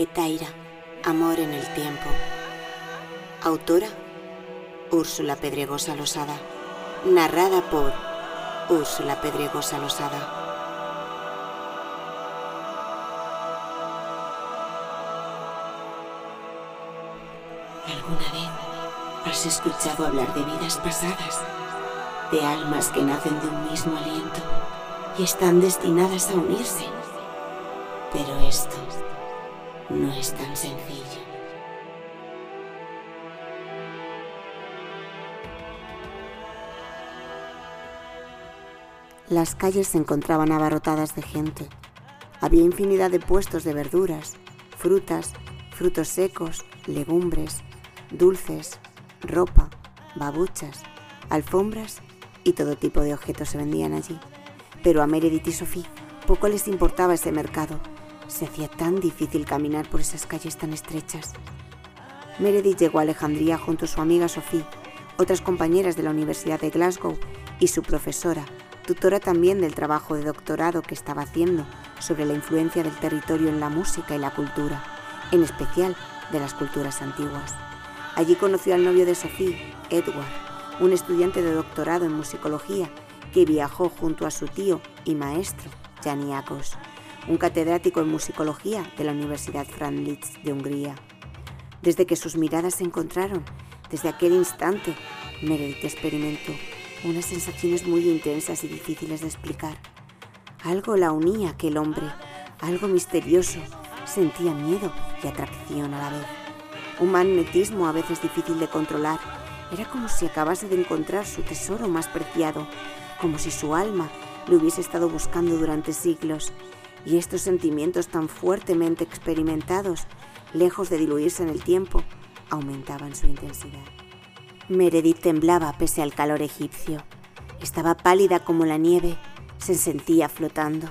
Etaira, Amor en el Tiempo. Autora, Úrsula Pedregosa Losada. Narrada por Úrsula Pedregosa Losada. ¿Alguna vez has escuchado hablar de vidas pasadas? De almas que nacen de un mismo aliento y están destinadas a unirse. Pero esto no es tan sencillo. Las calles se encontraban abarrotadas de gente. Había infinidad de puestos de verduras, frutas, frutos secos, legumbres, dulces, ropa, babuchas, alfombras y todo tipo de objetos se vendían allí. Pero a Meredith y Sophie poco les importaba ese mercado. Se hacía tan difícil caminar por esas calles tan estrechas. Meredith llegó a Alejandría junto a su amiga Sophie, otras compañeras de la Universidad de Glasgow y su profesora, tutora también del trabajo de doctorado que estaba haciendo sobre la influencia del territorio en la música y la cultura, en especial de las culturas antiguas. Allí conoció al novio de Sophie, Edward, un estudiante de doctorado en musicología que viajó junto a su tío y maestro, Janiakos, un catedrático en musicología de la Universidad Franz de Hungría. Desde que sus miradas se encontraron, desde aquel instante, Meredith experimentó unas sensaciones muy intensas y difíciles de explicar. Algo la unía a aquel hombre, algo misterioso, sentía miedo y atracción a la vez. Un magnetismo a veces difícil de controlar. Era como si acabase de encontrar su tesoro más preciado, como si su alma le hubiese estado buscando durante siglos. Y estos sentimientos tan fuertemente experimentados, lejos de diluirse en el tiempo, aumentaban su intensidad. Meredith temblaba pese al calor egipcio. Estaba pálida como la nieve, se sentía flotando.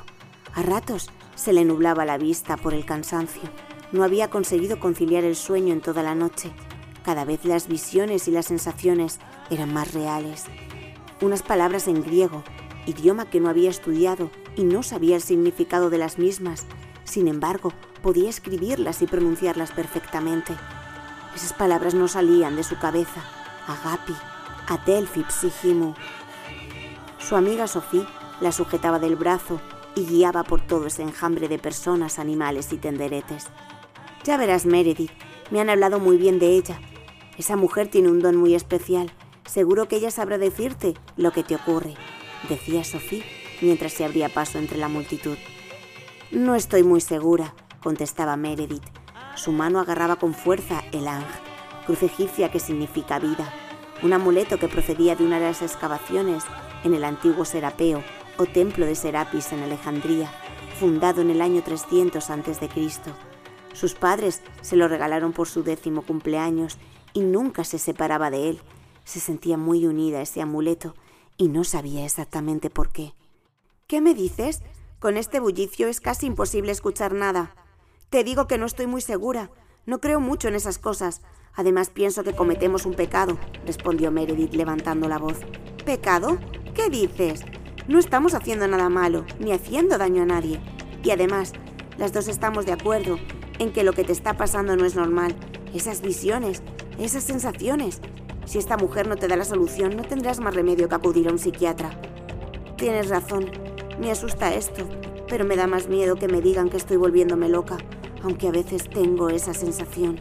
A ratos se le nublaba la vista por el cansancio. No había conseguido conciliar el sueño en toda la noche. Cada vez las visiones y las sensaciones eran más reales. Unas palabras en griego, idioma que no había estudiado y no sabía el significado de las mismas. Sin embargo, podía escribirlas y pronunciarlas perfectamente. Esas palabras no salían de su cabeza. Agapi, Adelphi Psihimu. Su amiga Sophie la sujetaba del brazo y guiaba por todo ese enjambre de personas, animales y tenderetes. Ya verás, Meredith, me han hablado muy bien de ella. Esa mujer tiene un don muy especial. Seguro que ella sabrá decirte lo que te ocurre, decía Sophie mientras se abría paso entre la multitud. No estoy muy segura, contestaba Meredith. Su mano agarraba con fuerza el Ang, cruz egipcia que significa vida, un amuleto que procedía de una de las excavaciones en el antiguo Serapeo o templo de Serapis en Alejandría, fundado en el año 300 a.C. Sus padres se lo regalaron por su décimo cumpleaños y nunca se separaba de él. Se sentía muy unida a ese amuleto y no sabía exactamente por qué. ¿Qué me dices? Con este bullicio es casi imposible escuchar nada. Te digo que no estoy muy segura. No creo mucho en esas cosas. Además pienso que cometemos un pecado, respondió Meredith levantando la voz. ¿Pecado? ¿Qué dices? No estamos haciendo nada malo, ni haciendo daño a nadie. Y además, las dos estamos de acuerdo en que lo que te está pasando no es normal. Esas visiones, esas sensaciones. Si esta mujer no te da la solución, no tendrás más remedio que acudir a un psiquiatra. Tienes razón, me asusta esto, pero me da más miedo que me digan que estoy volviéndome loca, aunque a veces tengo esa sensación.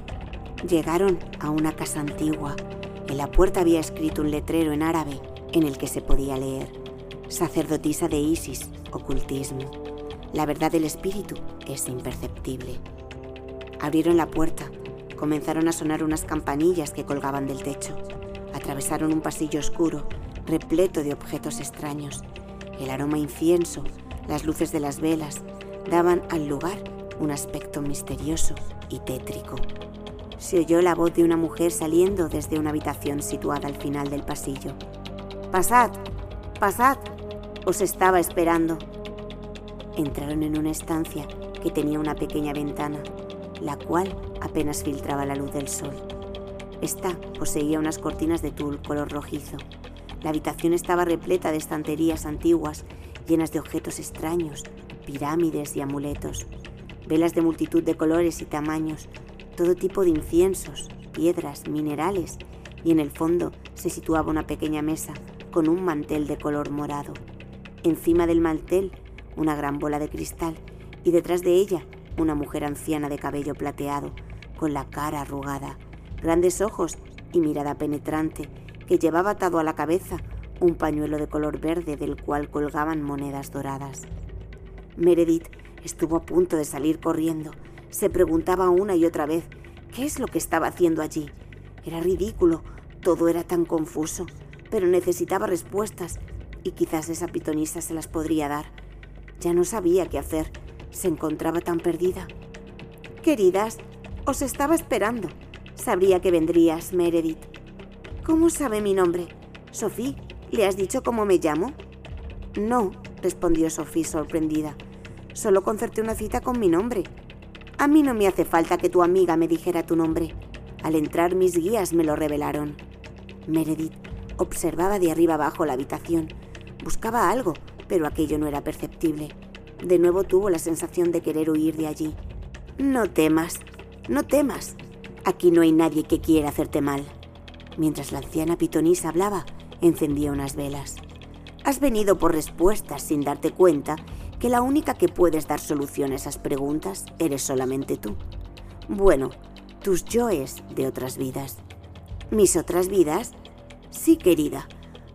Llegaron a una casa antigua. En la puerta había escrito un letrero en árabe en el que se podía leer, sacerdotisa de Isis, ocultismo. La verdad del espíritu es imperceptible. Abrieron la puerta. Comenzaron a sonar unas campanillas que colgaban del techo. Atravesaron un pasillo oscuro, repleto de objetos extraños. El aroma incienso, las luces de las velas, daban al lugar un aspecto misterioso y tétrico. Se oyó la voz de una mujer saliendo desde una habitación situada al final del pasillo. Pasad, pasad, os estaba esperando. Entraron en una estancia que tenía una pequeña ventana la cual apenas filtraba la luz del sol. Esta poseía unas cortinas de tul color rojizo. La habitación estaba repleta de estanterías antiguas llenas de objetos extraños, pirámides y amuletos. velas de multitud de colores y tamaños, todo tipo de inciensos, piedras, minerales, y en el fondo se situaba una pequeña mesa con un mantel de color morado. Encima del mantel, una gran bola de cristal y detrás de ella, una mujer anciana de cabello plateado, con la cara arrugada, grandes ojos y mirada penetrante, que llevaba atado a la cabeza un pañuelo de color verde del cual colgaban monedas doradas. Meredith estuvo a punto de salir corriendo. Se preguntaba una y otra vez qué es lo que estaba haciendo allí. Era ridículo, todo era tan confuso, pero necesitaba respuestas y quizás esa pitonisa se las podría dar. Ya no sabía qué hacer, se encontraba tan perdida. Queridas, os estaba esperando. Sabría que vendrías, Meredith. ¿Cómo sabe mi nombre? Sophie, ¿le has dicho cómo me llamo? No, respondió Sophie sorprendida. Solo concerté una cita con mi nombre. A mí no me hace falta que tu amiga me dijera tu nombre. Al entrar mis guías me lo revelaron. Meredith observaba de arriba abajo la habitación. Buscaba algo, pero aquello no era perceptible. De nuevo tuvo la sensación de querer huir de allí. No temas, no temas. Aquí no hay nadie que quiera hacerte mal. Mientras la anciana pitonisa hablaba, encendía unas velas. Has venido por respuestas sin darte cuenta que la única que puedes dar solución a esas preguntas eres solamente tú. Bueno, tus yoes de otras vidas. ¿Mis otras vidas? Sí, querida.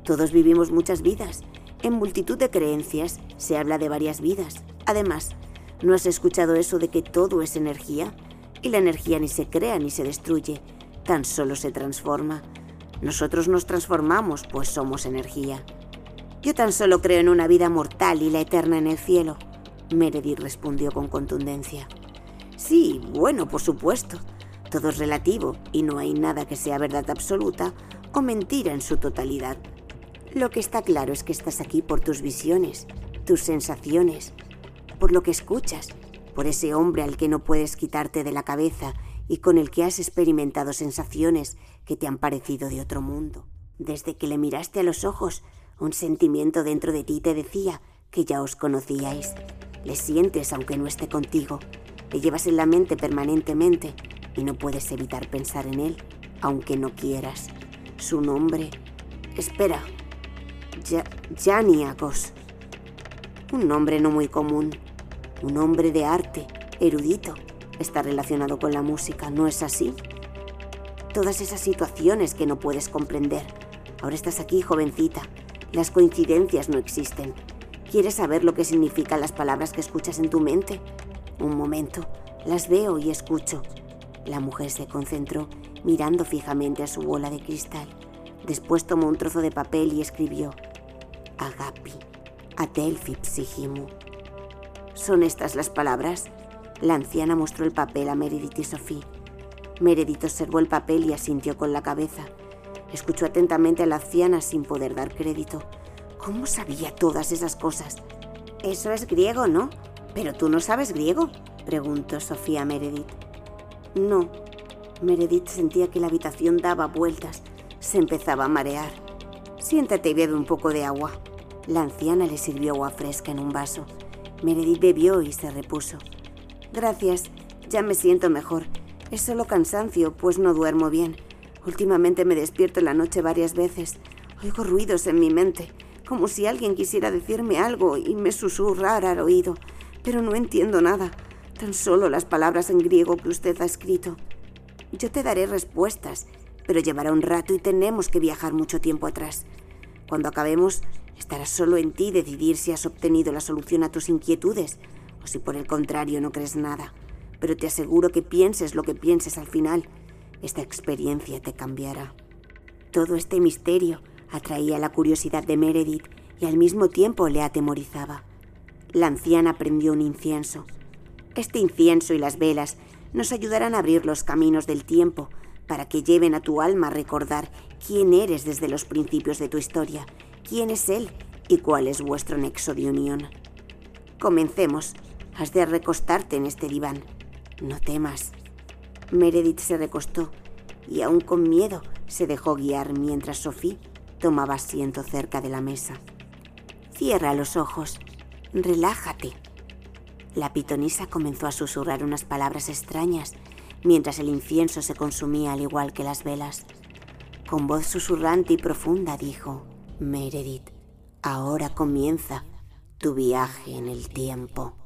Todos vivimos muchas vidas. En multitud de creencias se habla de varias vidas. Además, ¿no has escuchado eso de que todo es energía? Y la energía ni se crea ni se destruye, tan solo se transforma. Nosotros nos transformamos, pues somos energía. Yo tan solo creo en una vida mortal y la eterna en el cielo, Meredith respondió con contundencia. Sí, bueno, por supuesto. Todo es relativo y no hay nada que sea verdad absoluta o mentira en su totalidad. Lo que está claro es que estás aquí por tus visiones, tus sensaciones, por lo que escuchas, por ese hombre al que no puedes quitarte de la cabeza y con el que has experimentado sensaciones que te han parecido de otro mundo. Desde que le miraste a los ojos, un sentimiento dentro de ti te decía que ya os conocíais. Le sientes aunque no esté contigo. Le llevas en la mente permanentemente y no puedes evitar pensar en él, aunque no quieras. Su nombre... Espera. Ya. Un nombre no muy común. Un hombre de arte, erudito. Está relacionado con la música, ¿no es así? Todas esas situaciones que no puedes comprender. Ahora estás aquí, jovencita, las coincidencias no existen. ¿Quieres saber lo que significan las palabras que escuchas en tu mente? Un momento, las veo y escucho. La mujer se concentró, mirando fijamente a su bola de cristal. Después tomó un trozo de papel y escribió: Agapi, Adelphi Psihimu. ¿Son estas las palabras? La anciana mostró el papel a Meredith y Sophie. Meredith observó el papel y asintió con la cabeza. Escuchó atentamente a la anciana sin poder dar crédito. ¿Cómo sabía todas esas cosas? Eso es griego, ¿no? Pero tú no sabes griego, preguntó Sofía Meredith. No. Meredith sentía que la habitación daba vueltas. Se empezaba a marear. Siéntate y bebe un poco de agua. La anciana le sirvió agua fresca en un vaso. Meredith bebió y se repuso. Gracias, ya me siento mejor. Es solo cansancio, pues no duermo bien. Últimamente me despierto en la noche varias veces. Oigo ruidos en mi mente, como si alguien quisiera decirme algo y me susurrara al oído, pero no entiendo nada, tan solo las palabras en griego que usted ha escrito. Yo te daré respuestas, pero llevará un rato y tenemos que viajar mucho tiempo atrás. Cuando acabemos, estará solo en ti decidir si has obtenido la solución a tus inquietudes o si por el contrario no crees nada. Pero te aseguro que pienses lo que pienses al final, esta experiencia te cambiará. Todo este misterio atraía la curiosidad de Meredith y al mismo tiempo le atemorizaba. La anciana prendió un incienso. Este incienso y las velas nos ayudarán a abrir los caminos del tiempo para que lleven a tu alma a recordar quién eres desde los principios de tu historia, quién es Él y cuál es vuestro nexo de unión. Comencemos. Has de recostarte en este diván. No temas. Meredith se recostó y aún con miedo se dejó guiar mientras Sophie tomaba asiento cerca de la mesa. Cierra los ojos, relájate. La pitonisa comenzó a susurrar unas palabras extrañas mientras el incienso se consumía al igual que las velas. Con voz susurrante y profunda dijo, Meredith, ahora comienza tu viaje en el tiempo.